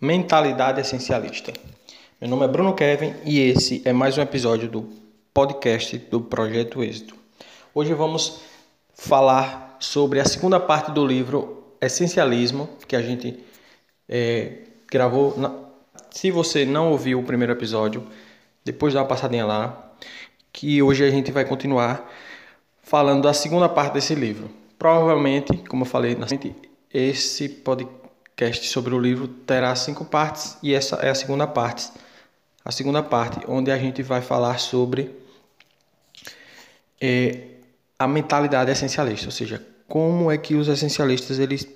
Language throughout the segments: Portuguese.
Mentalidade Essencialista. Meu nome é Bruno Kevin e esse é mais um episódio do podcast do Projeto Êxito. Hoje vamos falar sobre a segunda parte do livro Essencialismo, que a gente é, gravou. Na... Se você não ouviu o primeiro episódio, depois dá uma passadinha lá, que hoje a gente vai continuar falando da segunda parte desse livro. Provavelmente, como eu falei, esse podcast podcast sobre o livro terá cinco partes e essa é a segunda parte. A segunda parte, onde a gente vai falar sobre é, a mentalidade essencialista, ou seja, como é que os essencialistas eles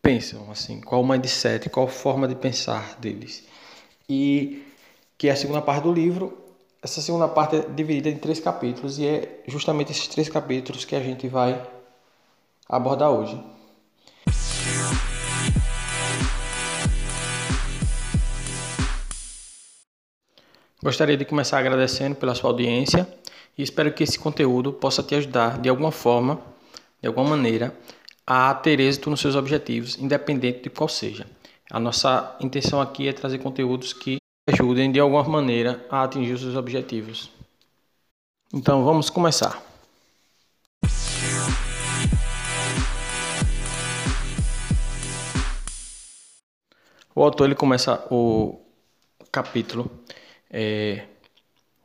pensam, assim, qual o mindset, qual forma de pensar deles. E que é a segunda parte do livro. Essa segunda parte é dividida em três capítulos e é justamente esses três capítulos que a gente vai abordar hoje. Gostaria de começar agradecendo pela sua audiência e espero que esse conteúdo possa te ajudar de alguma forma, de alguma maneira, a ter êxito nos seus objetivos, independente de qual seja. A nossa intenção aqui é trazer conteúdos que ajudem de alguma maneira a atingir os seus objetivos. Então vamos começar. O autor ele começa o capítulo é,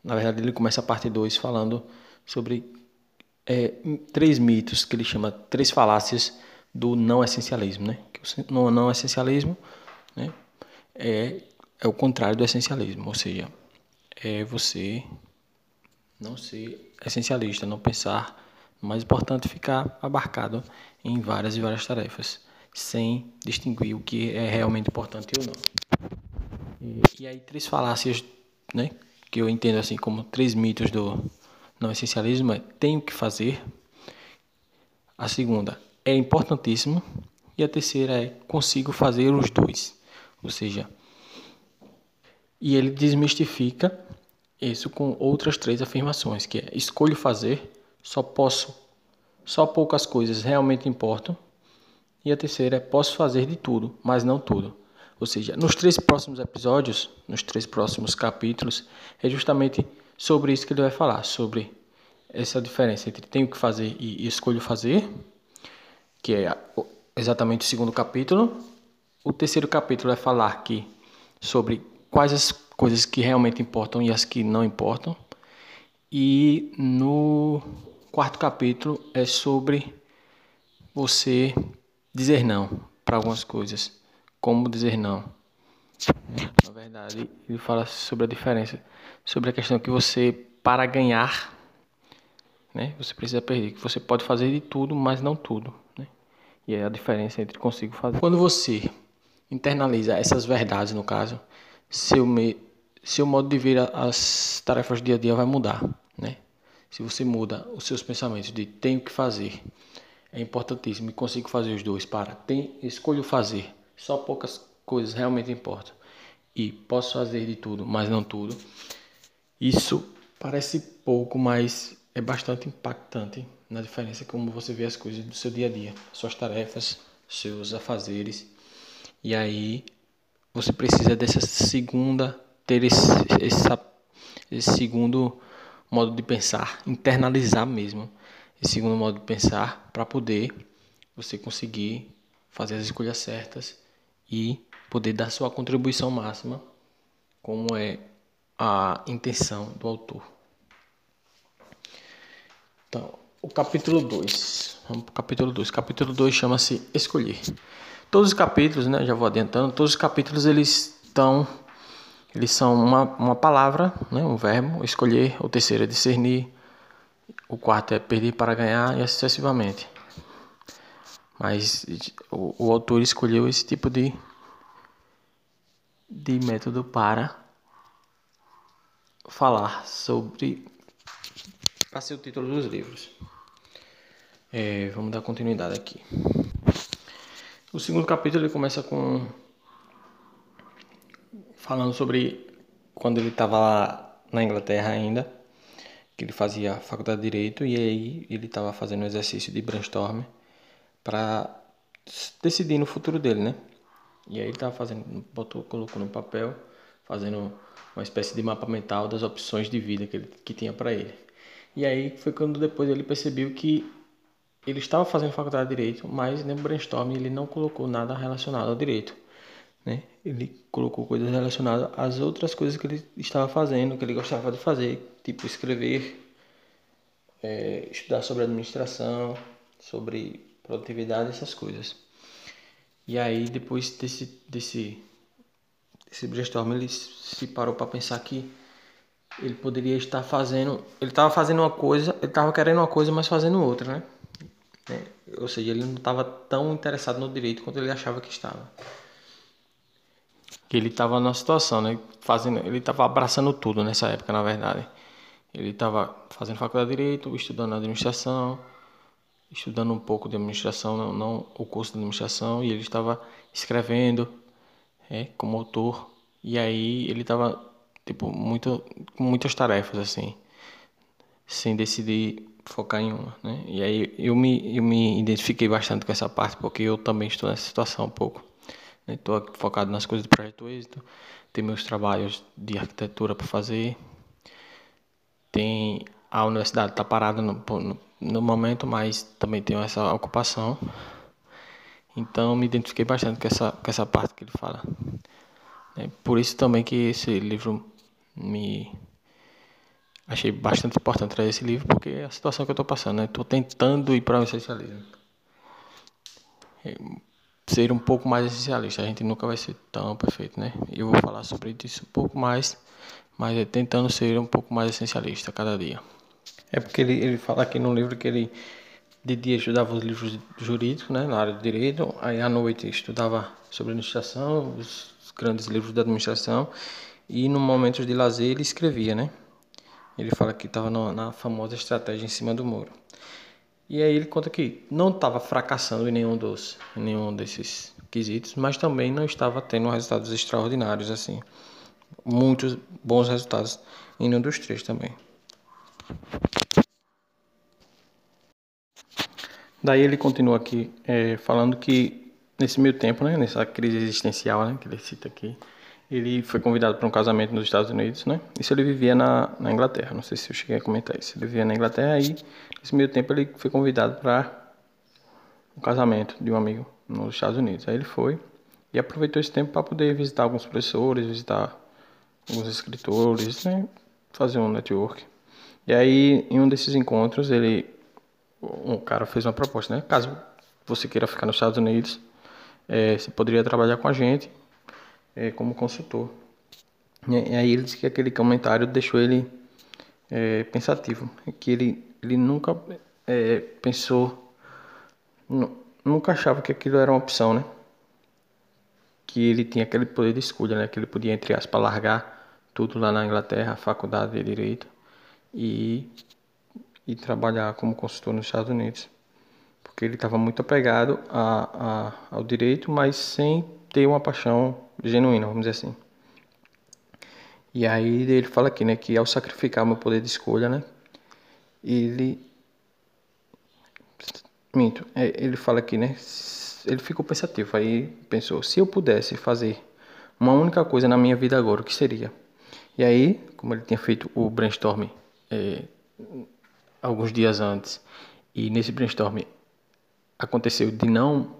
na verdade, ele começa a parte 2 falando sobre é, três mitos que ele chama três falácias do não essencialismo, né? Que o não essencialismo, né? É, é o contrário do essencialismo, ou seja, é você não ser essencialista, não pensar mais importante ficar abarcado em várias e várias tarefas, sem distinguir o que é realmente importante ou não. E, e aí três falácias né, que eu entendo assim como três mitos do não essencialismo é tenho que fazer, a segunda é importantíssimo e a terceira é consigo fazer os dois. Ou seja, e ele desmistifica isso com outras três afirmações, que é escolho fazer, só posso, só poucas coisas realmente importam. E a terceira é posso fazer de tudo, mas não tudo. Ou seja, nos três próximos episódios, nos três próximos capítulos, é justamente sobre isso que ele vai falar, sobre essa diferença entre tenho que fazer e escolho fazer, que é exatamente o segundo capítulo. O terceiro capítulo vai falar aqui sobre quais as coisas que realmente importam e as que não importam. E no quarto capítulo é sobre você dizer não para algumas coisas como dizer não. Na verdade, ele fala sobre a diferença, sobre a questão que você, para ganhar, né, você precisa perder, que você pode fazer de tudo, mas não tudo. Né? E é a diferença entre consigo fazer. Quando você internaliza essas verdades, no caso, seu, me, seu modo de ver as tarefas do dia a dia vai mudar. Né? Se você muda os seus pensamentos de tenho que fazer, é importantíssimo e consigo fazer os dois para tem, escolho fazer só poucas coisas realmente importam. E posso fazer de tudo, mas não tudo. Isso parece pouco, mas é bastante impactante na diferença como você vê as coisas do seu dia a dia, suas tarefas, seus afazeres. E aí você precisa dessa segunda ter esse, essa, esse segundo modo de pensar, internalizar mesmo esse segundo modo de pensar para poder você conseguir fazer as escolhas certas e poder dar sua contribuição máxima, como é a intenção do autor. Então, o capítulo 2. Vamos para o capítulo 2. Capítulo 2 chama-se Escolher. Todos os capítulos, né, já vou adiantando, todos os capítulos eles estão eles são uma, uma palavra, né, um verbo, escolher, o terceiro é discernir, o quarto é perder para ganhar e assim sucessivamente. Mas o, o autor escolheu esse tipo de, de método para falar sobre. para ser o título dos livros. É, vamos dar continuidade aqui. O segundo capítulo ele começa com. falando sobre quando ele estava lá na Inglaterra ainda, que ele fazia faculdade de Direito, e aí ele estava fazendo um exercício de brainstorm para decidir no futuro dele, né? E aí ele tava fazendo, botou, colocou no papel, fazendo uma espécie de mapa mental das opções de vida que, ele, que tinha para ele. E aí foi quando depois ele percebeu que ele estava fazendo faculdade de direito, mas no brainstorm ele não colocou nada relacionado ao direito. Né? Ele colocou coisas relacionadas às outras coisas que ele estava fazendo, que ele gostava de fazer, tipo escrever, é, estudar sobre administração, sobre produtividade, essas coisas. E aí depois desse desse desse brainstorm ele se parou para pensar que ele poderia estar fazendo, ele estava fazendo uma coisa, ele estava querendo uma coisa, mas fazendo outra, né? É, ou seja, ele não estava tão interessado no direito quanto ele achava que estava. Que ele estava numa situação, né? Fazendo, ele estava abraçando tudo nessa época, na verdade. Ele estava fazendo faculdade de direito, estudando administração, estudando um pouco de administração, não, não o curso de administração, e ele estava escrevendo é, como autor. E aí ele estava tipo muito com muitas tarefas assim, sem decidir focar em uma, né? E aí eu me eu me identifiquei bastante com essa parte porque eu também estou nessa situação um pouco. Estou né? focado nas coisas do projeto êxito, tem meus trabalhos de arquitetura para fazer, tem a universidade está parada no, no, no momento, mas também tenho essa ocupação. Então me identifiquei bastante com essa com essa parte que ele fala. É por isso também que esse livro me achei bastante importante trazer esse livro porque é a situação que eu estou passando, né? Estou tentando ir para o essencialismo. É, ser um pouco mais essencialista. A gente nunca vai ser tão perfeito, né? Eu vou falar sobre isso um pouco mais, mas é tentando ser um pouco mais essencialista cada dia. É porque ele, ele fala aqui no livro que ele de dia estudava os livros jurídicos, né, na área de direito, aí à noite estudava sobre administração, os grandes livros da administração e no momento de lazer ele escrevia, né? Ele fala que estava na famosa estratégia em cima do muro. E aí ele conta que não estava fracassando em nenhum dos, em nenhum desses quesitos, mas também não estava tendo resultados extraordinários assim, muitos bons resultados em nenhum dos três também. Daí ele continua aqui é, falando que nesse meio tempo, né, nessa crise existencial, né, que ele cita aqui, ele foi convidado para um casamento nos Estados Unidos, né? Isso ele vivia na, na Inglaterra, não sei se eu cheguei a comentar isso. Ele vivia na Inglaterra e nesse meio tempo ele foi convidado para um casamento de um amigo nos Estados Unidos. Aí ele foi e aproveitou esse tempo para poder visitar alguns professores, visitar alguns escritores, né? Fazer um network. E aí, em um desses encontros, ele um cara fez uma proposta, né? Caso você queira ficar nos Estados Unidos, é, você poderia trabalhar com a gente é, como consultor. E, aí ele disse que aquele comentário deixou ele é, pensativo, que ele, ele nunca é, pensou, nunca achava que aquilo era uma opção, né? Que ele tinha aquele poder de escolha, né? Que ele podia, entre aspas, largar tudo lá na Inglaterra, a faculdade de Direito, e, e trabalhar como consultor nos Estados Unidos. Porque ele estava muito apegado a, a, ao direito, mas sem ter uma paixão genuína, vamos dizer assim. E aí ele fala aqui, né, que ao sacrificar meu poder de escolha, né, ele minto, é, ele fala aqui, né, ele ficou pensativo, aí pensou, se eu pudesse fazer uma única coisa na minha vida agora, o que seria? E aí, como ele tinha feito o brainstorm é, alguns dias antes, e nesse brainstorm aconteceu de não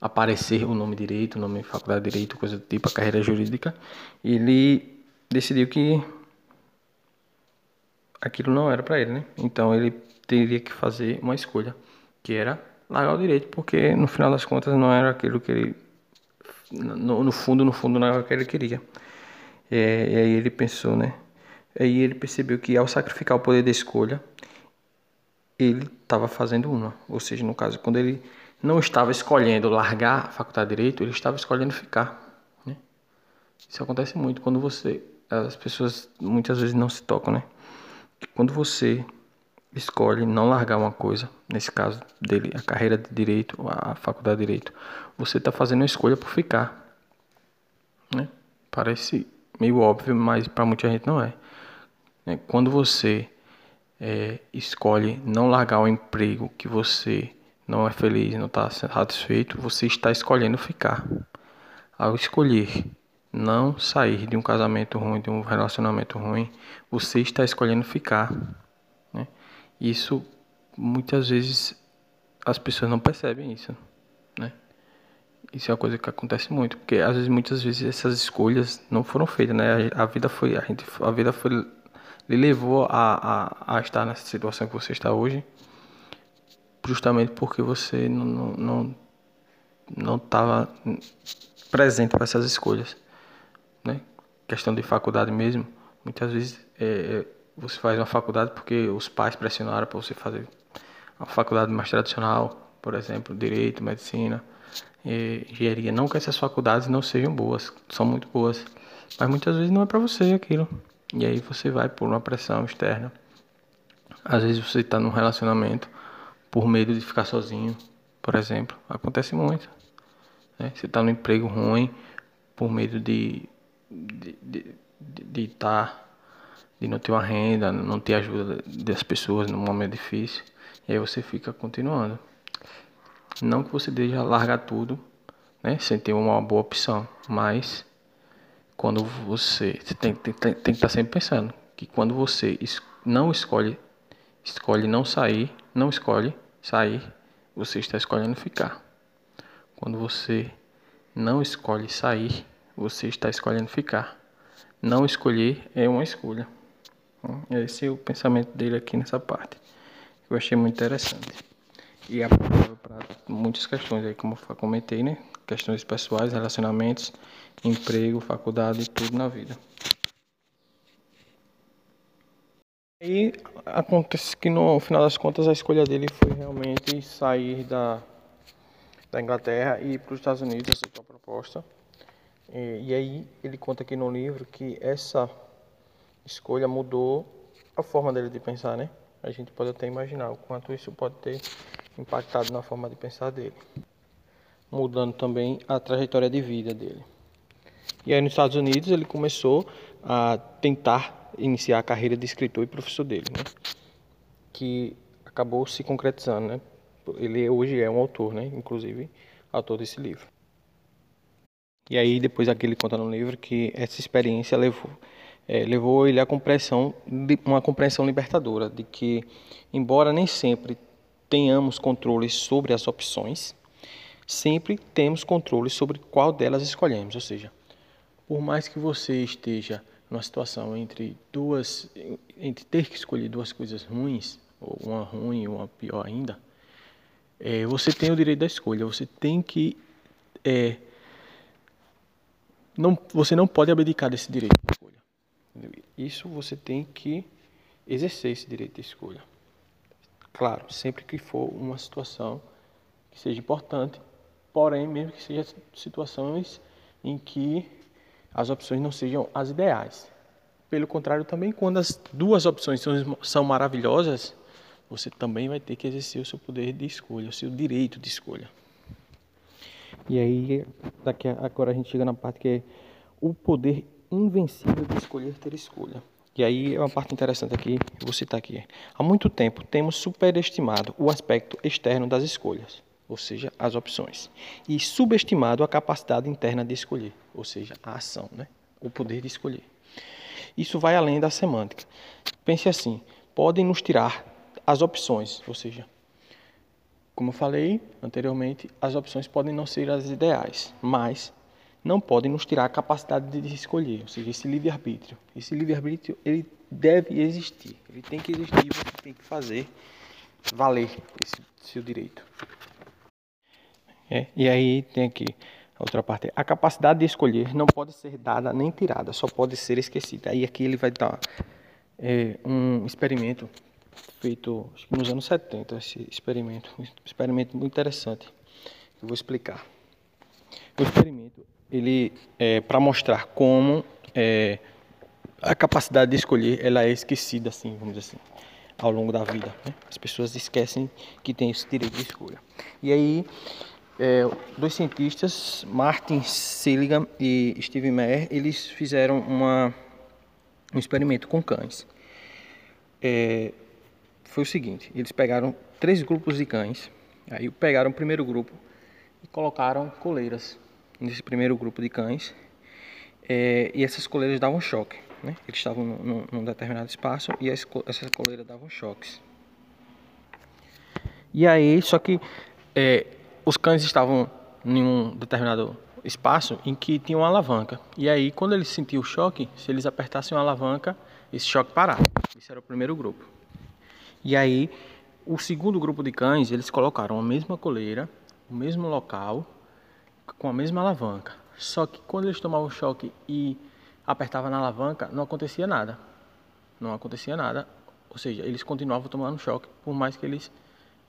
aparecer o nome direito, o nome faculdade de direito, coisa do tipo, a carreira jurídica, ele decidiu que aquilo não era para ele, né? Então ele teria que fazer uma escolha, que era largar o direito, porque no final das contas não era aquilo que ele no, no fundo, no fundo não era o que ele queria. É, e aí ele pensou, né? Aí ele percebeu que ao sacrificar o poder da escolha, ele estava fazendo uma, ou seja, no caso, quando ele não estava escolhendo largar a faculdade de direito, ele estava escolhendo ficar. Né? Isso acontece muito quando você, as pessoas muitas vezes não se tocam, né? Quando você escolhe não largar uma coisa, nesse caso dele, a carreira de direito, a faculdade de direito, você está fazendo uma escolha por ficar, né? Parece meio óbvio, mas para muita gente não é. Né? Quando você é, escolhe não largar o emprego que você não é feliz, não está satisfeito, você está escolhendo ficar. ao escolher não sair de um casamento ruim, de um relacionamento ruim, você está escolhendo ficar. Né? Isso muitas vezes as pessoas não percebem isso, né? Isso é uma coisa que acontece muito, porque às vezes muitas vezes essas escolhas não foram feitas, né? A vida foi a gente a vida foi lhe levou a, a, a estar nessa situação que você está hoje, justamente porque você não não não estava presente para essas escolhas, né? Questão de faculdade mesmo, muitas vezes é, é você faz uma faculdade porque os pais pressionaram para você fazer uma faculdade mais tradicional, por exemplo, direito, medicina, engenharia. Não que essas faculdades não sejam boas, são muito boas, mas muitas vezes não é para você aquilo. E aí você vai por uma pressão externa. Às vezes você está num relacionamento por medo de ficar sozinho, por exemplo. Acontece muito. Né? Você está num emprego ruim por medo de de estar de, de, de, tá, de não ter uma renda, não ter ajuda das pessoas num momento difícil. E aí você fica continuando. Não que você deixe largar tudo, né, sem ter uma boa opção, mas quando você, você tem, tem, tem, tem que estar sempre pensando que quando você não escolhe, escolhe não sair, não escolhe sair, você está escolhendo ficar. Quando você não escolhe sair, você está escolhendo ficar. Não escolher é uma escolha. Esse é o pensamento dele aqui nessa parte. Eu achei muito interessante. E aplicável para muitas questões aí, como eu comentei, né? Questões pessoais, relacionamentos, emprego, faculdade, tudo na vida. E acontece que no final das contas a escolha dele foi realmente sair da, da Inglaterra e ir para os Estados Unidos, aceitou a proposta. E, e aí ele conta aqui no livro que essa escolha mudou a forma dele de pensar, né? A gente pode até imaginar o quanto isso pode ter impactado na forma de pensar dele, mudando também a trajetória de vida dele. E aí nos Estados Unidos ele começou a tentar iniciar a carreira de escritor e professor dele, né? Que acabou se concretizando, né? Ele hoje é um autor, né? Inclusive autor desse livro. E aí depois aqui ele conta no livro que essa experiência levou é, levou ele à compreensão, uma compreensão libertadora de que, embora nem sempre tenhamos controle sobre as opções, sempre temos controle sobre qual delas escolhemos. Ou seja, por mais que você esteja numa situação entre duas, entre ter que escolher duas coisas ruins, ou uma ruim e uma pior ainda, é, você tem o direito da escolha. Você tem que é, não, você não pode abdicar desse direito de escolha. Isso você tem que exercer esse direito de escolha. Claro, sempre que for uma situação que seja importante, porém, mesmo que seja situações em que as opções não sejam as ideais. Pelo contrário, também quando as duas opções são, são maravilhosas, você também vai ter que exercer o seu poder de escolha, o seu direito de escolha. E aí, daqui a, agora a gente chega na parte que é o poder invencível de escolher ter escolha. E aí é uma parte interessante aqui, vou citar aqui. Há muito tempo temos superestimado o aspecto externo das escolhas, ou seja, as opções, e subestimado a capacidade interna de escolher, ou seja, a ação, né? o poder de escolher. Isso vai além da semântica. Pense assim: podem nos tirar as opções, ou seja, como eu falei anteriormente, as opções podem não ser as ideais, mas não podem nos tirar a capacidade de escolher, ou seja, esse livre-arbítrio. Esse livre-arbítrio, ele deve existir, ele tem que existir você tem que fazer valer esse seu direito. É, e aí tem aqui a outra parte. A capacidade de escolher não pode ser dada nem tirada, só pode ser esquecida. Aí aqui ele vai dar é, um experimento feito nos anos 70, esse experimento. Um experimento muito interessante. Eu vou explicar. O experimento ele é, para mostrar como é, a capacidade de escolher ela é esquecida assim, vamos dizer assim, ao longo da vida. Né? As pessoas esquecem que tem esse direito de escolha. E aí, é, dois cientistas, Martin Seligman e Steve Meyer, eles fizeram uma, um experimento com cães. É, foi o seguinte: eles pegaram três grupos de cães, aí pegaram o primeiro grupo e colocaram coleiras nesse primeiro grupo de cães, é, e essas coleiras davam choque. Né? Eles estavam num, num determinado espaço e as, essas coleiras davam choques. E aí, só que é, os cães estavam em um determinado espaço em que tinha uma alavanca. E aí, quando eles sentiam o choque, se eles apertassem a alavanca, esse choque parava. Esse era o primeiro grupo. E aí, o segundo grupo de cães, eles colocaram a mesma coleira, o mesmo local, com a mesma alavanca. Só que quando eles tomavam choque e apertavam na alavanca, não acontecia nada. Não acontecia nada. Ou seja, eles continuavam tomando choque, por mais que eles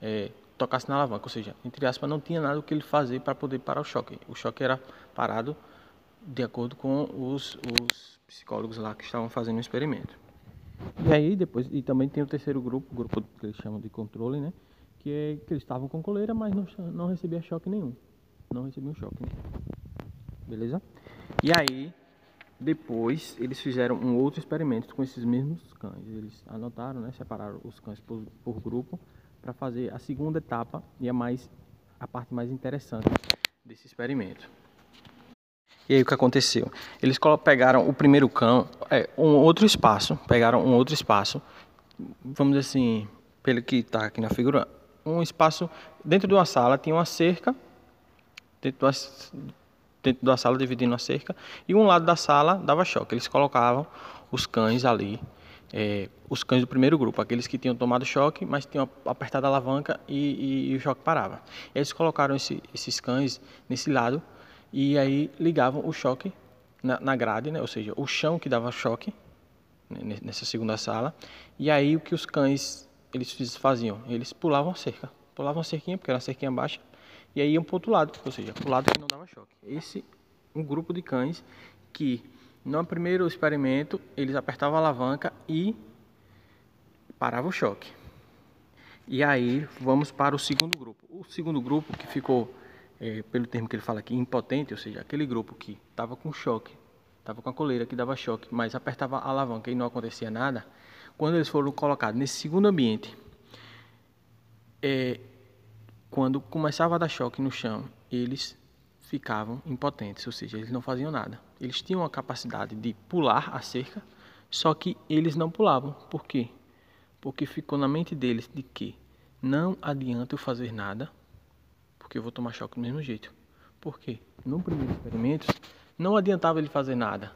é, tocassem na alavanca. Ou seja, entre aspas, não tinha nada o que ele fazer para poder parar o choque. O choque era parado de acordo com os, os psicólogos lá que estavam fazendo o experimento. E aí depois, e também tem o terceiro grupo, o grupo que eles chamam de controle, né? Que é que eles estavam com coleira, mas não, não recebia choque nenhum. Não recebiam choque nenhum. Beleza? E aí, depois, eles fizeram um outro experimento com esses mesmos cães. Eles anotaram, né? Separaram os cães por, por grupo para fazer a segunda etapa e a mais a parte mais interessante desse experimento. E aí o que aconteceu? Eles pegaram o primeiro cão, é, um outro espaço, pegaram um outro espaço, vamos dizer assim, pelo que está aqui na figura, um espaço dentro de uma sala tinha uma cerca, dentro da, dentro da sala dividindo a cerca, e um lado da sala dava choque. Eles colocavam os cães ali, é, os cães do primeiro grupo, aqueles que tinham tomado choque, mas tinham apertado a alavanca e, e, e o choque parava. Eles colocaram esse, esses cães nesse lado e aí ligavam o choque na, na grade, né? ou seja, o chão que dava choque né? nessa segunda sala. E aí o que os cães eles faziam? Eles pulavam a cerca, pulavam a cerquinha, porque era uma cerquinha baixa, e aí iam para o outro lado, ou seja, para o lado que não dava choque. Esse um grupo de cães que no primeiro experimento eles apertavam a alavanca e parava o choque. E aí vamos para o segundo grupo. O segundo grupo que ficou é, pelo termo que ele fala aqui, impotente, ou seja, aquele grupo que estava com choque, estava com a coleira que dava choque, mas apertava a alavanca e não acontecia nada, quando eles foram colocados nesse segundo ambiente, é, quando começava a dar choque no chão, eles ficavam impotentes, ou seja, eles não faziam nada. Eles tinham a capacidade de pular a cerca, só que eles não pulavam. Por quê? Porque ficou na mente deles de que não adianta eu fazer nada, porque eu vou tomar choque do mesmo jeito. Por quê? No primeiro experimento, não adiantava ele fazer nada.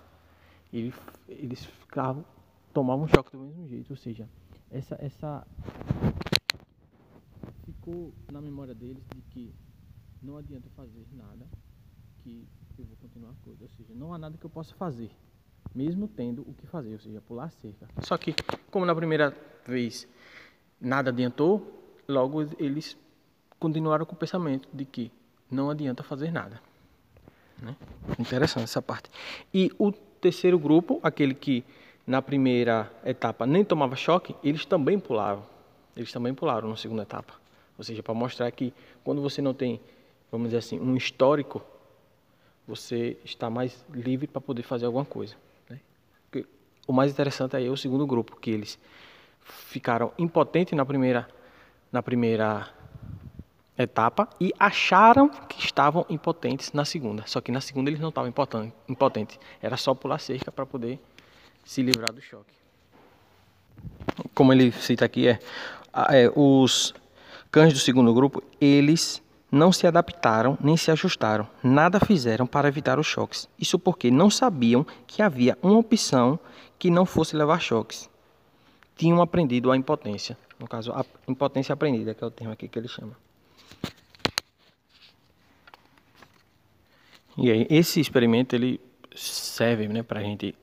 Ele, eles ficavam, tomavam choque do mesmo jeito. Ou seja, essa, essa ficou na memória deles de que não adianta fazer nada, que eu vou continuar a coisa. Ou seja, não há nada que eu possa fazer, mesmo tendo o que fazer, ou seja, pular cerca. Só que, como na primeira vez nada adiantou, logo eles continuaram com o pensamento de que não adianta fazer nada. Né? Interessante essa parte. E o terceiro grupo, aquele que na primeira etapa nem tomava choque, eles também pulavam. Eles também pularam na segunda etapa. Ou seja, para mostrar que quando você não tem, vamos dizer assim, um histórico, você está mais livre para poder fazer alguma coisa. O mais interessante aí é o segundo grupo, que eles ficaram impotentes na primeira, na primeira etapa e acharam que estavam impotentes na segunda. Só que na segunda eles não estavam impotentes. Era só pular cerca para poder se livrar do choque. Como ele cita aqui, é, é, os cães do segundo grupo, eles não se adaptaram nem se ajustaram. Nada fizeram para evitar os choques. Isso porque não sabiam que havia uma opção que não fosse levar choques. Tinham aprendido a impotência. No caso, a impotência aprendida, que é o termo aqui que ele chama. E aí, esse experimento ele serve né, para a gente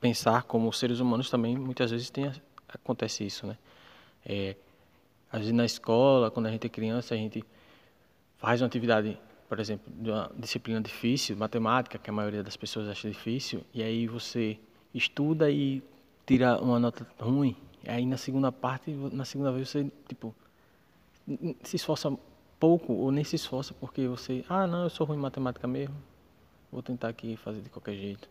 pensar como seres humanos também muitas vezes tem, acontece isso, né? É, às vezes na escola, quando a gente é criança, a gente faz uma atividade, por exemplo, de uma disciplina difícil, matemática, que a maioria das pessoas acha difícil, e aí você estuda e tira uma nota ruim, aí na segunda parte, na segunda vez você, tipo, se esforça pouco ou nem se esforça porque você, ah, não, eu sou ruim em matemática mesmo, vou tentar aqui fazer de qualquer jeito.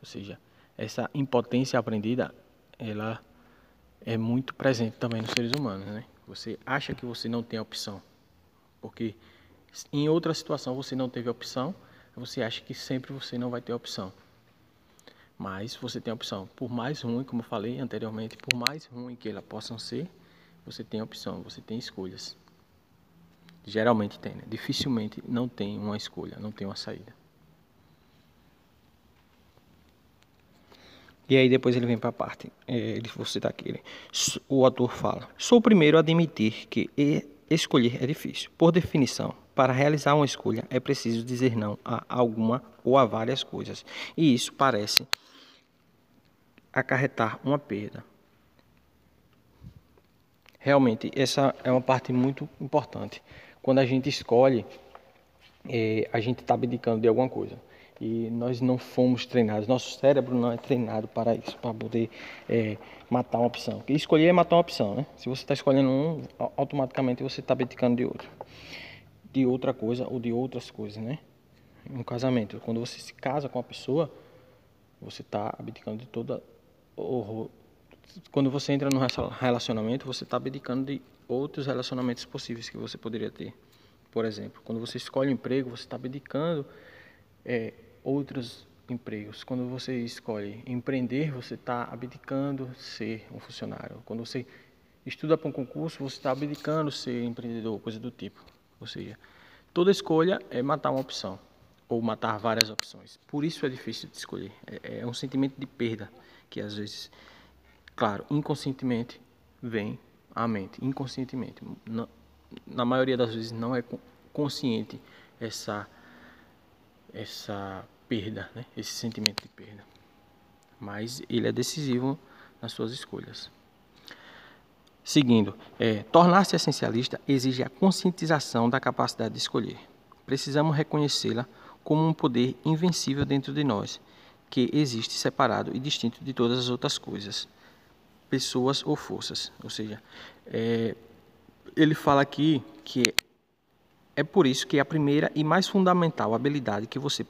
Ou seja, essa impotência aprendida, ela é muito presente também nos seres humanos, né? Você acha que você não tem opção, porque em outra situação você não teve opção, você acha que sempre você não vai ter opção. Mas você tem a opção. Por mais ruim, como eu falei anteriormente, por mais ruim que elas possam ser, você tem opção, você tem escolhas. Geralmente tem, né? Dificilmente não tem uma escolha, não tem uma saída. E aí depois ele vem para a parte, é, ele vou citar aqui, ele, o autor fala: Sou o primeiro a admitir que escolher é difícil. Por definição, para realizar uma escolha é preciso dizer não a alguma ou a várias coisas. E isso parece acarretar uma perda. Realmente, essa é uma parte muito importante. Quando a gente escolhe, é, a gente está abdicando de alguma coisa. E nós não fomos treinados, nosso cérebro não é treinado para isso, para poder é, matar uma opção. Porque escolher é matar uma opção, né? Se você está escolhendo um, automaticamente você está abdicando de outro. De outra coisa ou de outras coisas, né? Um casamento, quando você se casa com uma pessoa, você está abdicando de toda Quando você entra num relacionamento, você está abdicando de outros relacionamentos possíveis que você poderia ter. Por exemplo, quando você escolhe um emprego, você está abdicando é, outros empregos. Quando você escolhe empreender, você está abdicando ser um funcionário. Quando você estuda para um concurso, você está abdicando ser empreendedor, coisa do tipo. Ou seja, toda escolha é matar uma opção ou matar várias opções. Por isso é difícil de escolher. É, é um sentimento de perda que às vezes, claro, inconscientemente vem à mente. Inconscientemente, na, na maioria das vezes não é consciente essa essa perda, né? esse sentimento de perda. Mas ele é decisivo nas suas escolhas. Seguindo, é, tornar-se essencialista exige a conscientização da capacidade de escolher. Precisamos reconhecê-la como um poder invencível dentro de nós, que existe separado e distinto de todas as outras coisas, pessoas ou forças. Ou seja, é, ele fala aqui que é por isso que a primeira e mais fundamental habilidade que você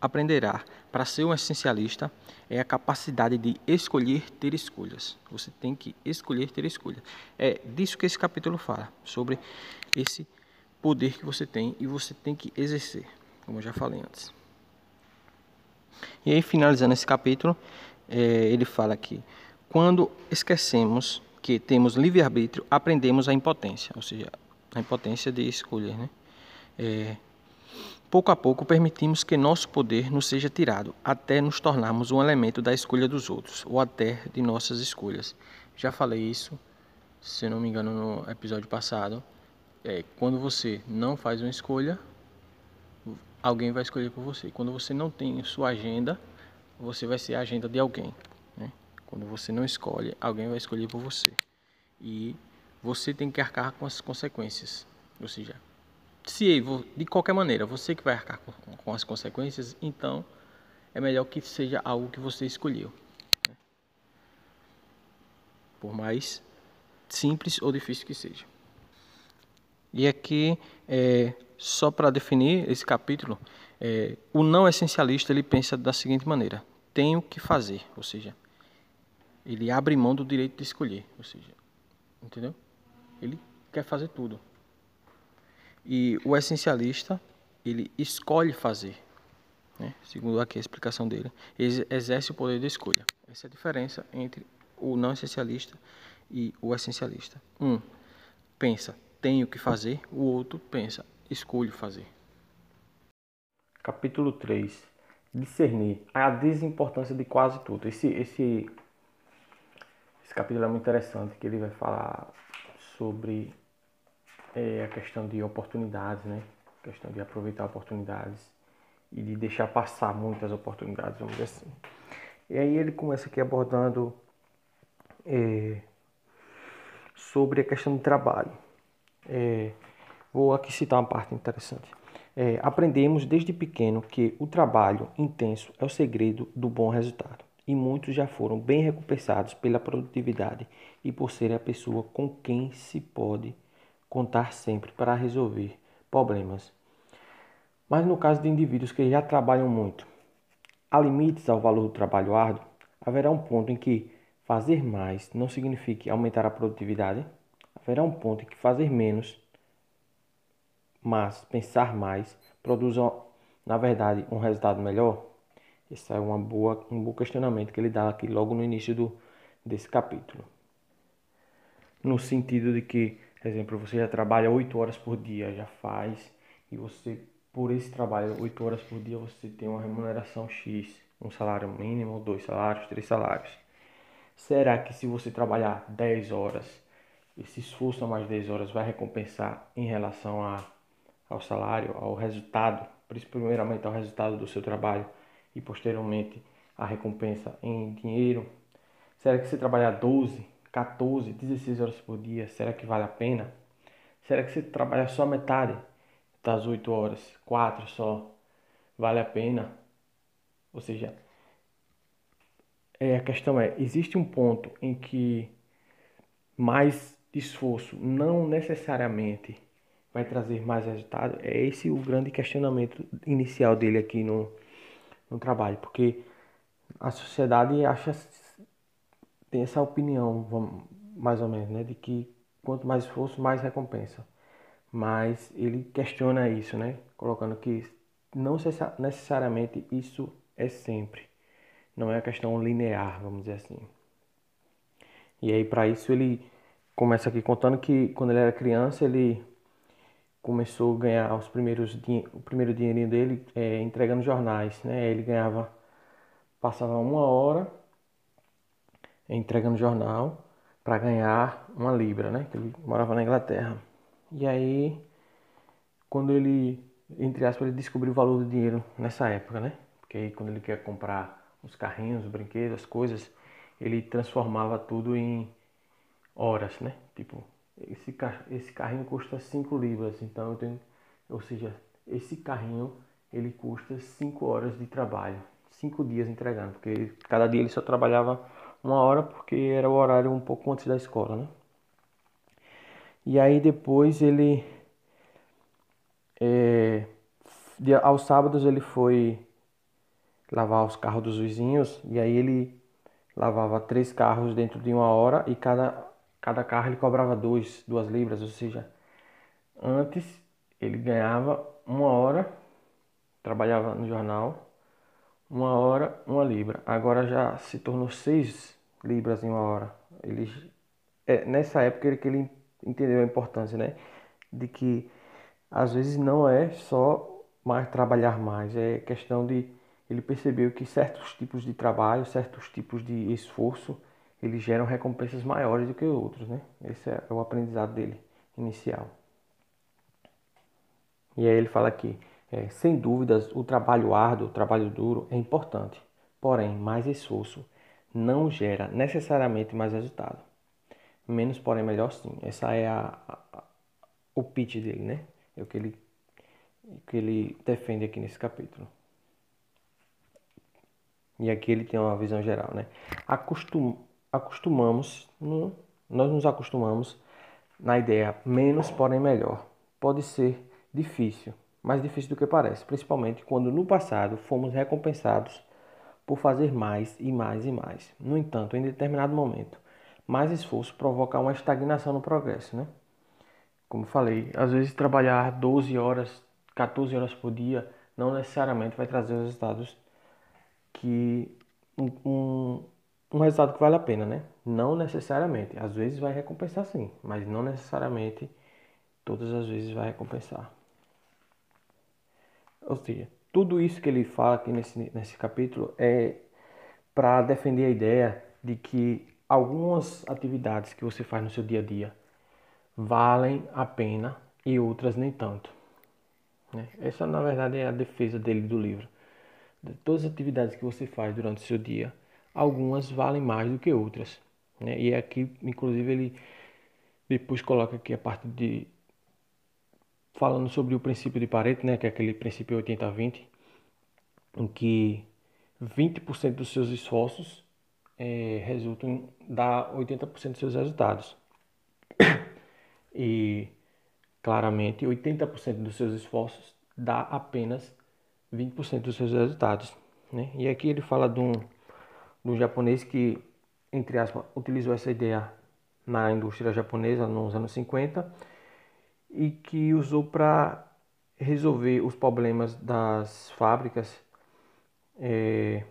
aprenderá para ser um essencialista é a capacidade de escolher ter escolhas. Você tem que escolher ter escolhas. É disso que esse capítulo fala, sobre esse poder que você tem e você tem que exercer, como eu já falei antes. E aí, finalizando esse capítulo, é, ele fala que quando esquecemos que temos livre-arbítrio, aprendemos a impotência, ou seja, a impotência de escolher. Né? É, pouco a pouco permitimos que nosso poder nos seja tirado, até nos tornarmos um elemento da escolha dos outros, ou até de nossas escolhas. Já falei isso, se não me engano, no episódio passado. É, quando você não faz uma escolha, alguém vai escolher por você. Quando você não tem sua agenda, você vai ser a agenda de alguém. Né? Quando você não escolhe, alguém vai escolher por você. E você tem que arcar com as consequências. Ou seja, se de qualquer maneira você que vai arcar com, as consequências, então é melhor que seja algo que você escolheu. Né? Por mais simples ou difícil que seja. E aqui, é, só para definir esse capítulo, é, o não essencialista ele pensa da seguinte maneira: tenho que fazer, ou seja, ele abre mão do direito de escolher, ou seja, entendeu? Ele quer fazer tudo. E o essencialista, ele escolhe fazer, né? segundo aqui a explicação dele, ele exerce o poder de escolha. Essa é a diferença entre o não essencialista e o essencialista. Um pensa, tenho que fazer, o outro pensa, escolho fazer. Capítulo 3 Discernir a desimportância de quase tudo. Esse, esse, esse capítulo é muito interessante, que ele vai falar sobre é, a questão de oportunidades, né? A questão de aproveitar oportunidades e de deixar passar muitas oportunidades, vamos dizer assim. E aí ele começa aqui abordando é, sobre a questão do trabalho. É, vou aqui citar uma parte interessante. É, aprendemos desde pequeno que o trabalho intenso é o segredo do bom resultado. E muitos já foram bem recompensados pela produtividade e por ser a pessoa com quem se pode contar sempre para resolver problemas. Mas no caso de indivíduos que já trabalham muito, há limites ao valor do trabalho árduo? Haverá um ponto em que fazer mais não signifique aumentar a produtividade? Haverá um ponto em que fazer menos, mas pensar mais, produza na verdade, um resultado melhor? Esse é uma boa, um bom questionamento que ele dá aqui logo no início do, desse capítulo. No sentido de que, por exemplo, você já trabalha 8 horas por dia, já faz, e você, por esse trabalho, 8 horas por dia, você tem uma remuneração X, um salário mínimo, dois salários, três salários. Será que se você trabalhar 10 horas, esse esforço a mais 10 horas vai recompensar em relação a, ao salário, ao resultado, primeiramente ao resultado do seu trabalho e posteriormente a recompensa em dinheiro? Será que se trabalhar 12, 14, 16 horas por dia, será que vale a pena? Será que se trabalhar só metade das 8 horas, 4 só, vale a pena? Ou seja, é, a questão é, existe um ponto em que mais esforço não necessariamente vai trazer mais resultado? É esse o grande questionamento inicial dele aqui no, no trabalho, porque a sociedade acha tem essa opinião, mais ou menos, né, de que quanto mais esforço, mais recompensa. Mas ele questiona isso, né, colocando que não necessariamente isso é sempre. Não é a questão linear, vamos dizer assim. E aí para isso ele começa aqui contando que quando ele era criança ele começou a ganhar os primeiros o primeiro dinheirinho dele é, entregando jornais, né? Ele ganhava passava uma hora entregando jornal para ganhar uma libra, né? Que ele morava na Inglaterra. E aí quando ele entre aspas ele descobriu o valor do dinheiro nessa época, né? Porque aí quando ele quer comprar os carrinhos, os brinquedos, as coisas, ele transformava tudo em horas, né? Tipo, esse, esse carrinho custa 5 libras, então eu tenho, ou seja, esse carrinho ele custa 5 horas de trabalho, 5 dias entregando, porque cada dia ele só trabalhava uma hora porque era o horário um pouco antes da escola, né? E aí depois ele, é, aos sábados ele foi lavar os carros dos vizinhos e aí ele lavava três carros dentro de uma hora e cada cada carro ele cobrava dois, duas libras, ou seja, antes ele ganhava uma hora, trabalhava no jornal, uma hora, uma libra. Agora já se tornou seis libras em uma hora. Ele, é, nessa época que ele entendeu a importância, né? De que às vezes não é só mais trabalhar mais, é questão de ele percebeu que certos tipos de trabalho, certos tipos de esforço eles geram recompensas maiores do que outros, né? Esse é o aprendizado dele inicial. E aí ele fala aqui, é, sem dúvidas, o trabalho árduo, o trabalho duro é importante, porém, mais esforço não gera necessariamente mais resultado. Menos, porém, melhor sim. Essa é a, a, o pitch dele, né? É o que ele, que ele defende aqui nesse capítulo. E aqui ele tem uma visão geral, né? Acostum, acostumamos, no, nós nos acostumamos na ideia menos, porém melhor. Pode ser difícil, mais difícil do que parece, principalmente quando no passado fomos recompensados por fazer mais e mais e mais. No entanto, em determinado momento, mais esforço provoca uma estagnação no progresso, né? Como falei, às vezes trabalhar 12 horas, 14 horas por dia não necessariamente vai trazer os resultados que um, um um resultado que vale a pena, né? Não necessariamente. Às vezes vai recompensar sim, mas não necessariamente todas as vezes vai recompensar. Ou seja, tudo isso que ele fala aqui nesse, nesse capítulo é para defender a ideia de que algumas atividades que você faz no seu dia a dia valem a pena e outras nem tanto. Né? Essa, na verdade, é a defesa dele do livro. De todas as atividades que você faz durante o seu dia algumas valem mais do que outras. Né? E aqui, inclusive, ele depois coloca aqui a parte de falando sobre o princípio de Pareto, né, que é aquele princípio 80-20, em que 20% dos seus esforços é, resultam dar 80% dos seus resultados. E claramente 80% dos seus esforços dá apenas 20% dos seus resultados. Né? E aqui ele fala de um, do japonês que, entre aspas, utilizou essa ideia na indústria japonesa nos anos 50 e que usou para resolver os problemas das fábricas, é,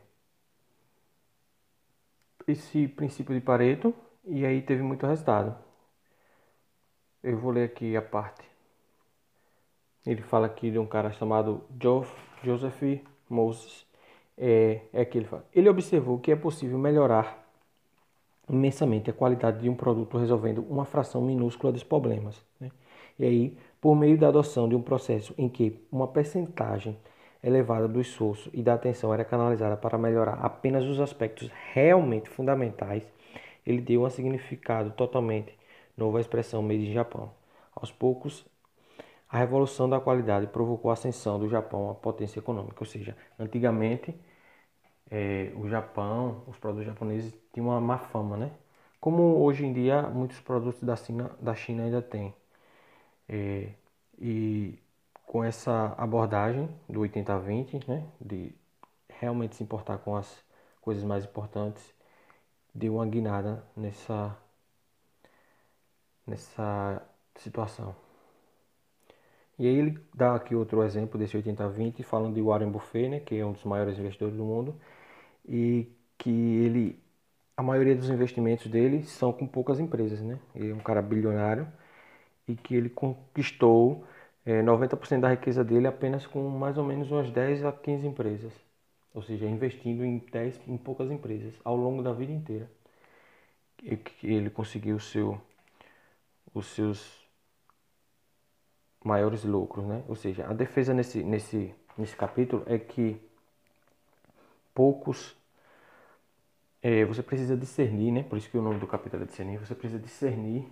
esse princípio de Pareto e aí teve muito resultado. Eu vou ler aqui a parte. Ele fala aqui de um cara chamado Joseph Moses. É, é que ele fala. Ele observou que é possível melhorar imensamente a qualidade de um produto resolvendo uma fração minúscula dos problemas. Né? E aí, por meio da adoção de um processo em que uma percentagem elevada do esforço e da atenção era canalizada para melhorar apenas os aspectos realmente fundamentais, ele deu um significado totalmente novo à expressão made in Japão. Aos poucos, a revolução da qualidade provocou a ascensão do Japão à potência econômica, ou seja, antigamente é, o Japão, os produtos japoneses tinham uma má fama, né? Como hoje em dia muitos produtos da China, da China ainda têm. É, e com essa abordagem do 80-20, né, de realmente se importar com as coisas mais importantes, deu uma guinada nessa, nessa situação. E aí ele dá aqui outro exemplo desse 80-20, falando de Warren Buffett, né, que é um dos maiores investidores do mundo, e que ele, a maioria dos investimentos dele são com poucas empresas, né? Ele é um cara bilionário e que ele conquistou é, 90% da riqueza dele apenas com mais ou menos umas 10 a 15 empresas. Ou seja, investindo em 10 em poucas empresas ao longo da vida inteira. E ele conseguiu seu, os seus maiores lucros, né? Ou seja, a defesa nesse, nesse, nesse capítulo é que poucos é, você precisa discernir, né? Por isso que o nome do capítulo é discernir. Você precisa discernir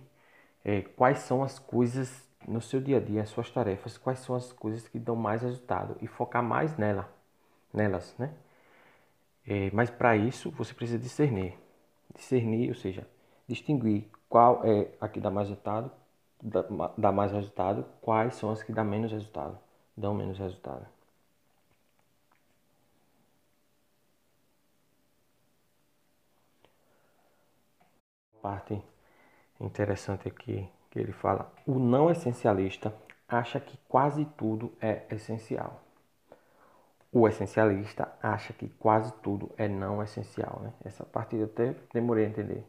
é, quais são as coisas no seu dia a dia, as suas tarefas, quais são as coisas que dão mais resultado e focar mais nela, nelas, né? É, mas para isso você precisa discernir, discernir, ou seja, distinguir qual é a que dá mais resultado, dá, dá mais resultado, quais são as que dão menos resultado, dão menos resultado. Parte interessante aqui que ele fala: o não essencialista acha que quase tudo é essencial. O essencialista acha que quase tudo é não essencial. Né? Essa parte eu até demorei a entender.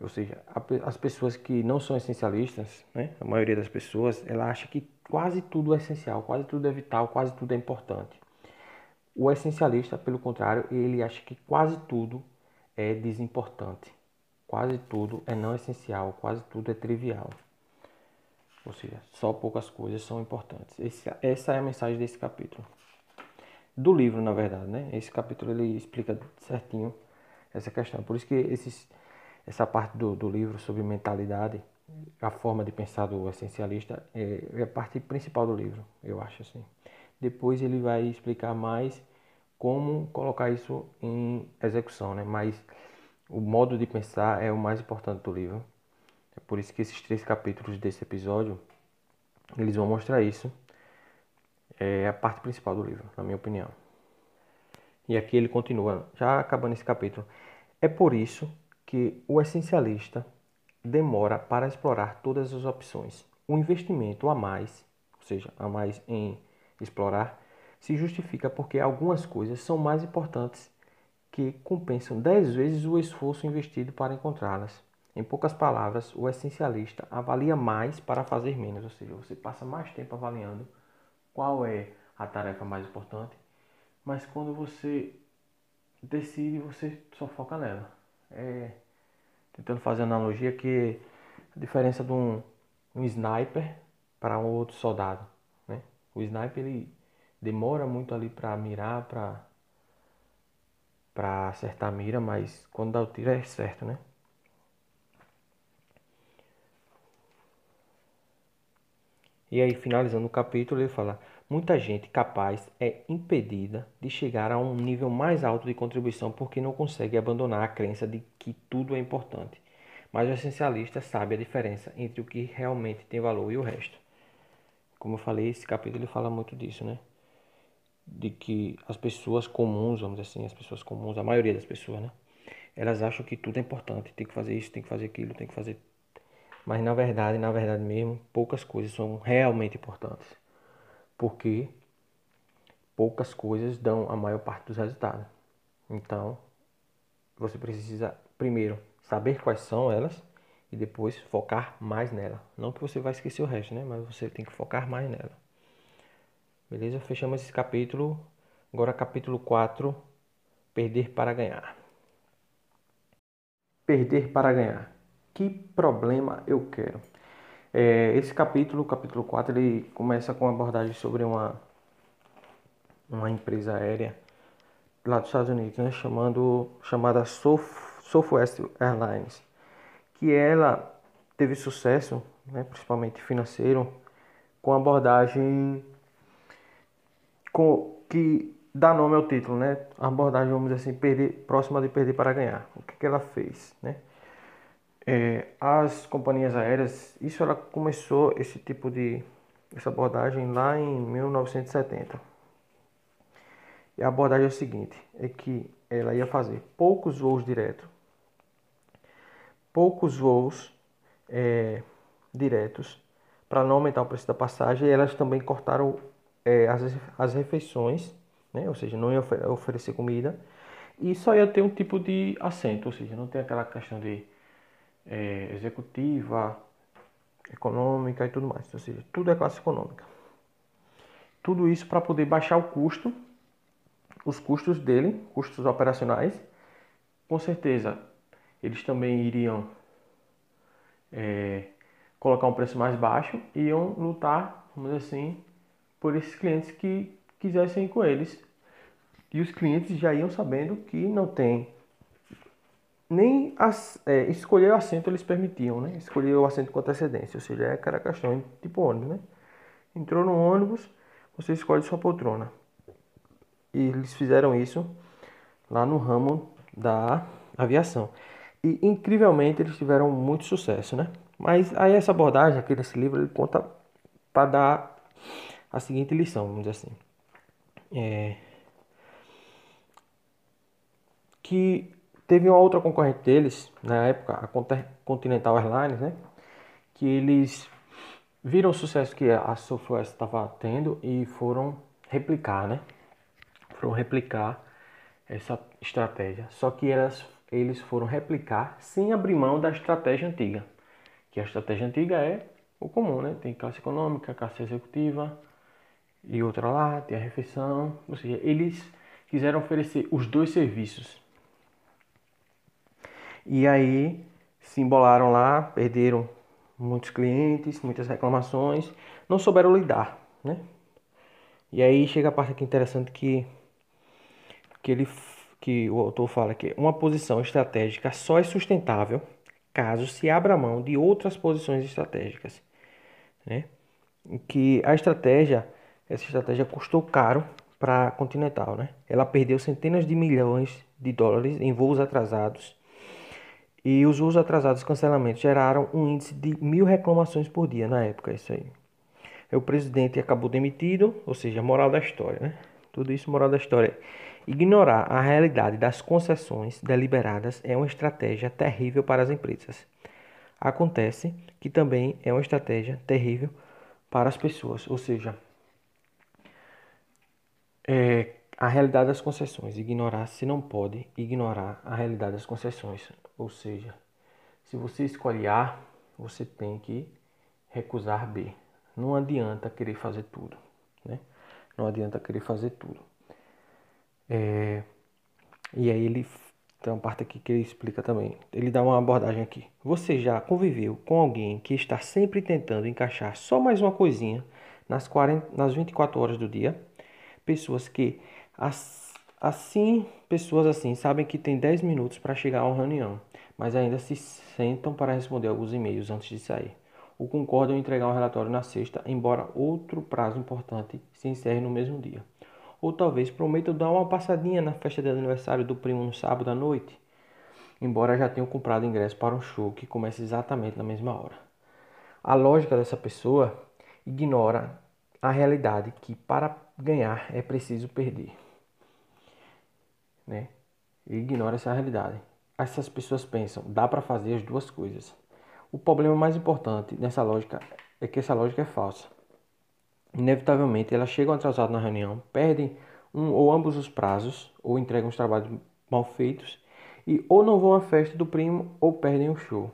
Ou seja, as pessoas que não são essencialistas, né? a maioria das pessoas, ela acha que quase tudo é essencial, quase tudo é vital, quase tudo é importante. O essencialista, pelo contrário, ele acha que quase tudo é desimportante. Quase tudo é não essencial, quase tudo é trivial. Ou seja, só poucas coisas são importantes. Esse, essa é a mensagem desse capítulo. Do livro, na verdade, né? Esse capítulo ele explica certinho essa questão. Por isso que esses, essa parte do, do livro sobre mentalidade, a forma de pensar do essencialista, é, é a parte principal do livro, eu acho assim. Depois ele vai explicar mais como colocar isso em execução, né? Mas o modo de pensar é o mais importante do livro. É por isso que esses três capítulos desse episódio, eles vão mostrar isso. É a parte principal do livro, na minha opinião. E aqui ele continua, já acabando esse capítulo. É por isso que o essencialista demora para explorar todas as opções. O investimento a mais, ou seja, a mais em explorar, se justifica porque algumas coisas são mais importantes que compensam dez vezes o esforço investido para encontrá-las. Em poucas palavras, o essencialista avalia mais para fazer menos, ou seja, você passa mais tempo avaliando qual é a tarefa mais importante, mas quando você decide, você só foca nela. É, tentando fazer analogia que a diferença de um, um sniper para um outro soldado, né? O sniper ele demora muito ali para mirar, para para acertar a mira, mas quando dá o tiro é certo, né? E aí, finalizando o capítulo, ele fala: muita gente capaz é impedida de chegar a um nível mais alto de contribuição porque não consegue abandonar a crença de que tudo é importante. Mas o essencialista sabe a diferença entre o que realmente tem valor e o resto. Como eu falei, esse capítulo ele fala muito disso, né? De que as pessoas comuns, vamos dizer assim, as pessoas comuns, a maioria das pessoas, né? Elas acham que tudo é importante, tem que fazer isso, tem que fazer aquilo, tem que fazer. Mas na verdade, na verdade mesmo, poucas coisas são realmente importantes. porque poucas coisas dão a maior parte dos resultados. Então, você precisa primeiro saber quais são elas e depois focar mais nela. Não que você vai esquecer o resto, né? Mas você tem que focar mais nela. Beleza? Fechamos esse capítulo. Agora capítulo 4, perder para ganhar. Perder para ganhar. Que problema eu quero? É, esse capítulo, capítulo 4, ele começa com uma abordagem sobre uma, uma empresa aérea lá dos Estados Unidos, né, chamando, chamada Southwest Airlines, que ela teve sucesso, né, principalmente financeiro, com abordagem que dá nome ao título, né? A abordagem, vamos dizer assim, perder, próxima de perder para ganhar. O que, que ela fez, né? É, as companhias aéreas, isso ela começou esse tipo de essa abordagem lá em 1970. E a abordagem é o seguinte, é que ela ia fazer poucos voos diretos, poucos voos é, diretos, para não aumentar o preço da passagem, elas também cortaram é, as, as refeições, né? ou seja, não ia oferecer comida, e só ia ter um tipo de assento, ou seja, não tem aquela questão de é, executiva, econômica e tudo mais, ou seja, tudo é classe econômica. Tudo isso para poder baixar o custo, os custos dele, custos operacionais, com certeza eles também iriam é, colocar um preço mais baixo e iam lutar, vamos dizer assim, por esses clientes que quisessem ir com eles. E os clientes já iam sabendo que não tem nem as, é, escolher o assento eles permitiam, né? Escolher o assento com antecedência, ou seja, é questão tipo ônibus, né? Entrou no ônibus, você escolhe sua poltrona. E eles fizeram isso lá no ramo da aviação. E incrivelmente eles tiveram muito sucesso, né? Mas aí essa abordagem aqui nesse livro ele conta para dar a seguinte lição, vamos dizer assim. É, que Teve uma outra concorrente deles, na época, a Continental Airlines, né? Que eles viram o sucesso que a Southwest estava tendo e foram replicar, né? Foram replicar essa estratégia. Só que elas, eles foram replicar sem abrir mão da estratégia antiga. Que a estratégia antiga é o comum, né? Tem classe econômica, classe executiva e outra lá, tem a refeição. Ou seja, eles quiseram oferecer os dois serviços e aí se embolaram lá, perderam muitos clientes, muitas reclamações, não souberam lidar, né? E aí chega a parte aqui interessante que que ele que o autor fala que uma posição estratégica só é sustentável caso se abra mão de outras posições estratégicas, né? Que a estratégia, essa estratégia custou caro para a Continental, né? Ela perdeu centenas de milhões de dólares em voos atrasados e os voos atrasados e cancelamentos geraram um índice de mil reclamações por dia na época, isso aí. O presidente acabou demitido, ou seja, moral da história, né? Tudo isso moral da história. Ignorar a realidade das concessões deliberadas é uma estratégia terrível para as empresas. Acontece que também é uma estratégia terrível para as pessoas, ou seja, é, a realidade das concessões. Ignorar se não pode ignorar a realidade das concessões. Ou seja, se você escolhe A, você tem que recusar B. Não adianta querer fazer tudo, né? Não adianta querer fazer tudo. É... E aí ele tem uma parte aqui que ele explica também. Ele dá uma abordagem aqui. Você já conviveu com alguém que está sempre tentando encaixar só mais uma coisinha nas, 40, nas 24 horas do dia? Pessoas que Assim, pessoas assim sabem que tem 10 minutos para chegar a uma reunião, mas ainda se sentam para responder alguns e-mails antes de sair. Ou concordam em entregar um relatório na sexta, embora outro prazo importante se encerre no mesmo dia. Ou talvez prometam dar uma passadinha na festa de aniversário do primo no sábado à noite, embora já tenham comprado ingresso para um show que começa exatamente na mesma hora. A lógica dessa pessoa ignora a realidade que para ganhar é preciso perder né? E ignora essa realidade. Essas pessoas pensam, dá para fazer as duas coisas. O problema mais importante nessa lógica é que essa lógica é falsa. inevitavelmente elas chegam atrasadas na reunião, perdem um ou ambos os prazos, ou entregam os trabalhos mal feitos, e ou não vão à festa do primo, ou perdem o show.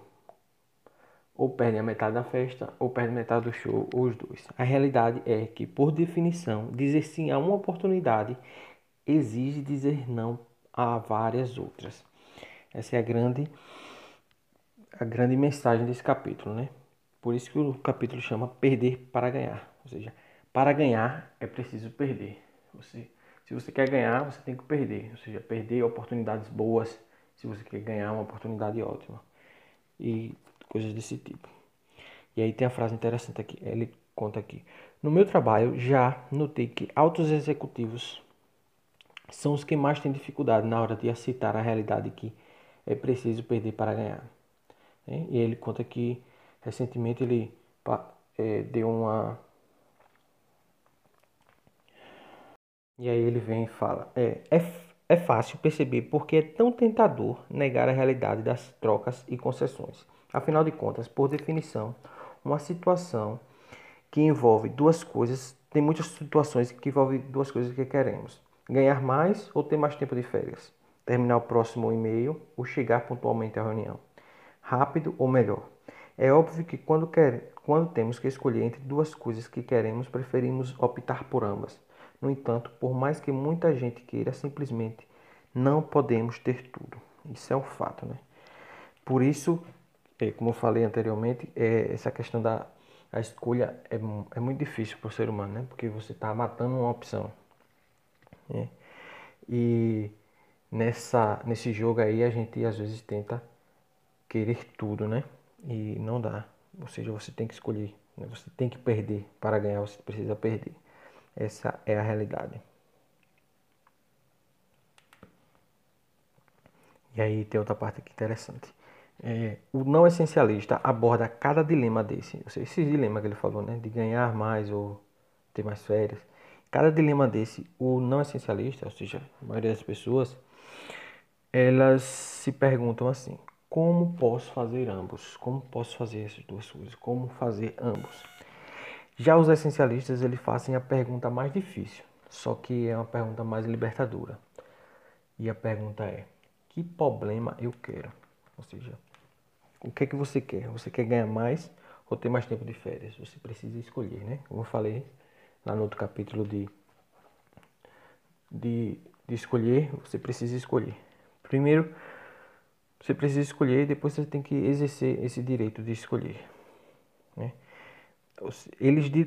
Ou perdem a metade da festa, ou perdem metade do show, ou os dois. A realidade é que, por definição, dizer sim a uma oportunidade exige dizer não a várias outras. Essa é a grande, a grande mensagem desse capítulo, né? Por isso que o capítulo chama Perder para Ganhar. Ou seja, para ganhar é preciso perder. Você, se você quer ganhar, você tem que perder. Ou seja, perder oportunidades boas se você quer ganhar uma oportunidade ótima. E coisas desse tipo. E aí tem a frase interessante aqui. Ele conta aqui. No meu trabalho, já notei que altos executivos são os que mais têm dificuldade na hora de aceitar a realidade que é preciso perder para ganhar. E ele conta que recentemente ele é, deu uma E aí ele vem e fala: é, é, é fácil perceber porque é tão tentador negar a realidade das trocas e concessões. Afinal de contas, por definição, uma situação que envolve duas coisas, tem muitas situações que envolvem duas coisas que queremos: ganhar mais ou ter mais tempo de férias, terminar o próximo e-mail ou chegar pontualmente à reunião, rápido ou melhor. É óbvio que quando, quer, quando temos que escolher entre duas coisas que queremos, preferimos optar por ambas. No entanto, por mais que muita gente queira, simplesmente não podemos ter tudo. Isso é um fato, né? Por isso, como eu falei anteriormente, é, essa questão da a escolha é, é muito difícil para o ser humano, né? Porque você está matando uma opção. Né? E nessa, nesse jogo aí a gente às vezes tenta querer tudo, né? E não dá. Ou seja, você tem que escolher. Né? Você tem que perder. Para ganhar, você precisa perder. Essa é a realidade. E aí tem outra parte aqui interessante. É, o não essencialista aborda cada dilema desse. Esse dilema que ele falou, né? De ganhar mais ou ter mais férias. Cada dilema desse, o não essencialista, ou seja, a maioria das pessoas, elas se perguntam assim: como posso fazer ambos? Como posso fazer essas duas coisas? Como fazer ambos? Já os essencialistas, eles fazem a pergunta mais difícil, só que é uma pergunta mais libertadora. E a pergunta é: que problema eu quero? Ou seja, o que é que você quer? Você quer ganhar mais ou ter mais tempo de férias? Você precisa escolher, né? Como eu falei lá no outro capítulo de, de, de escolher, você precisa escolher. Primeiro, você precisa escolher e depois você tem que exercer esse direito de escolher. Né? eles, de,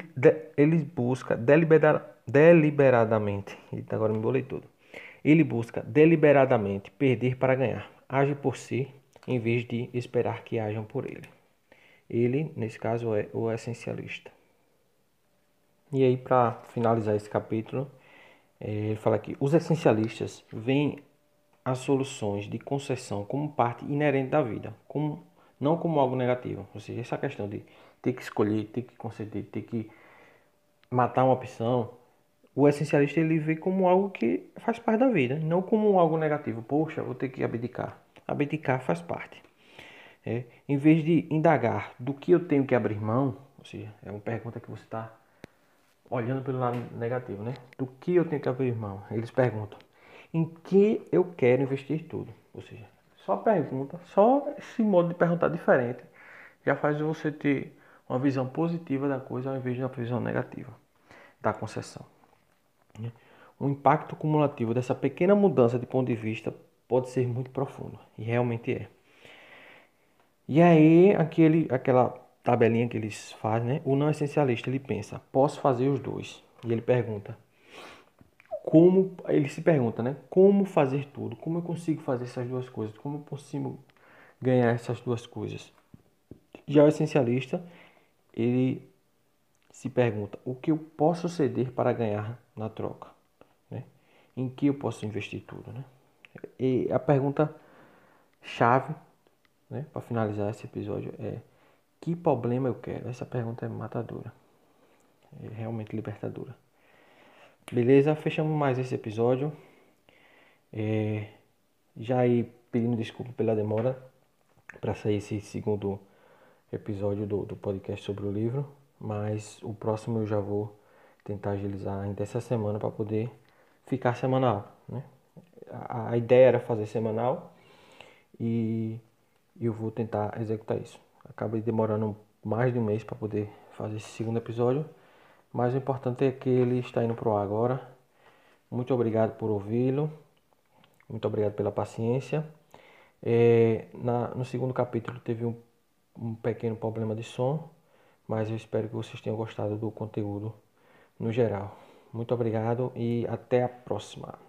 eles busca deliberar, deliberadamente, agora me bolei tudo. Ele busca deliberadamente perder para ganhar. Age por si em vez de esperar que hajam por ele. Ele, nesse caso, é o essencialista. E aí, para finalizar esse capítulo, é, ele fala que os essencialistas veem as soluções de concessão como parte inerente da vida, como, não como algo negativo. Ou seja, essa questão de ter que escolher, ter que conceder, ter que matar uma opção, o essencialista ele vê como algo que faz parte da vida, não como algo negativo. Poxa, vou ter que abdicar. Abdicar faz parte. É, em vez de indagar do que eu tenho que abrir mão, ou seja, é uma pergunta que você está olhando pelo lado negativo, né? Do que eu tenho que abrir mão? Eles perguntam: em que eu quero investir tudo? Ou seja, só pergunta, só esse modo de perguntar diferente já faz você ter uma visão positiva da coisa ao invés de uma visão negativa da concessão. O impacto cumulativo dessa pequena mudança de ponto de vista pode ser muito profundo, e realmente é. E aí, aquele, aquela tabelinha que eles fazem, né? o não essencialista ele pensa, posso fazer os dois? E ele pergunta, como, ele se pergunta, né? Como fazer tudo? Como eu consigo fazer essas duas coisas? Como eu consigo ganhar essas duas coisas? Já o essencialista, ele se pergunta: o que eu posso ceder para ganhar na troca? Né? Em que eu posso investir tudo? Né? E a pergunta chave né, para finalizar esse episódio é: que problema eu quero? Essa pergunta é matadora, é realmente libertadora. Beleza? Fechamos mais esse episódio. É, já aí pedindo desculpa pela demora para sair esse segundo episódio do, do podcast sobre o livro, mas o próximo eu já vou tentar agilizar ainda essa semana para poder ficar semanal. Né? A, ideia era fazer semanal e eu vou tentar executar isso. Acabei demorando mais de um mês para poder fazer esse segundo episódio, mas o importante é que ele está indo para o ar agora. Muito obrigado por ouvi-lo, muito obrigado pela paciência. É, na, no segundo capítulo teve um, um pequeno problema de som, mas eu espero que vocês tenham gostado do conteúdo no geral. Muito obrigado e até a próxima.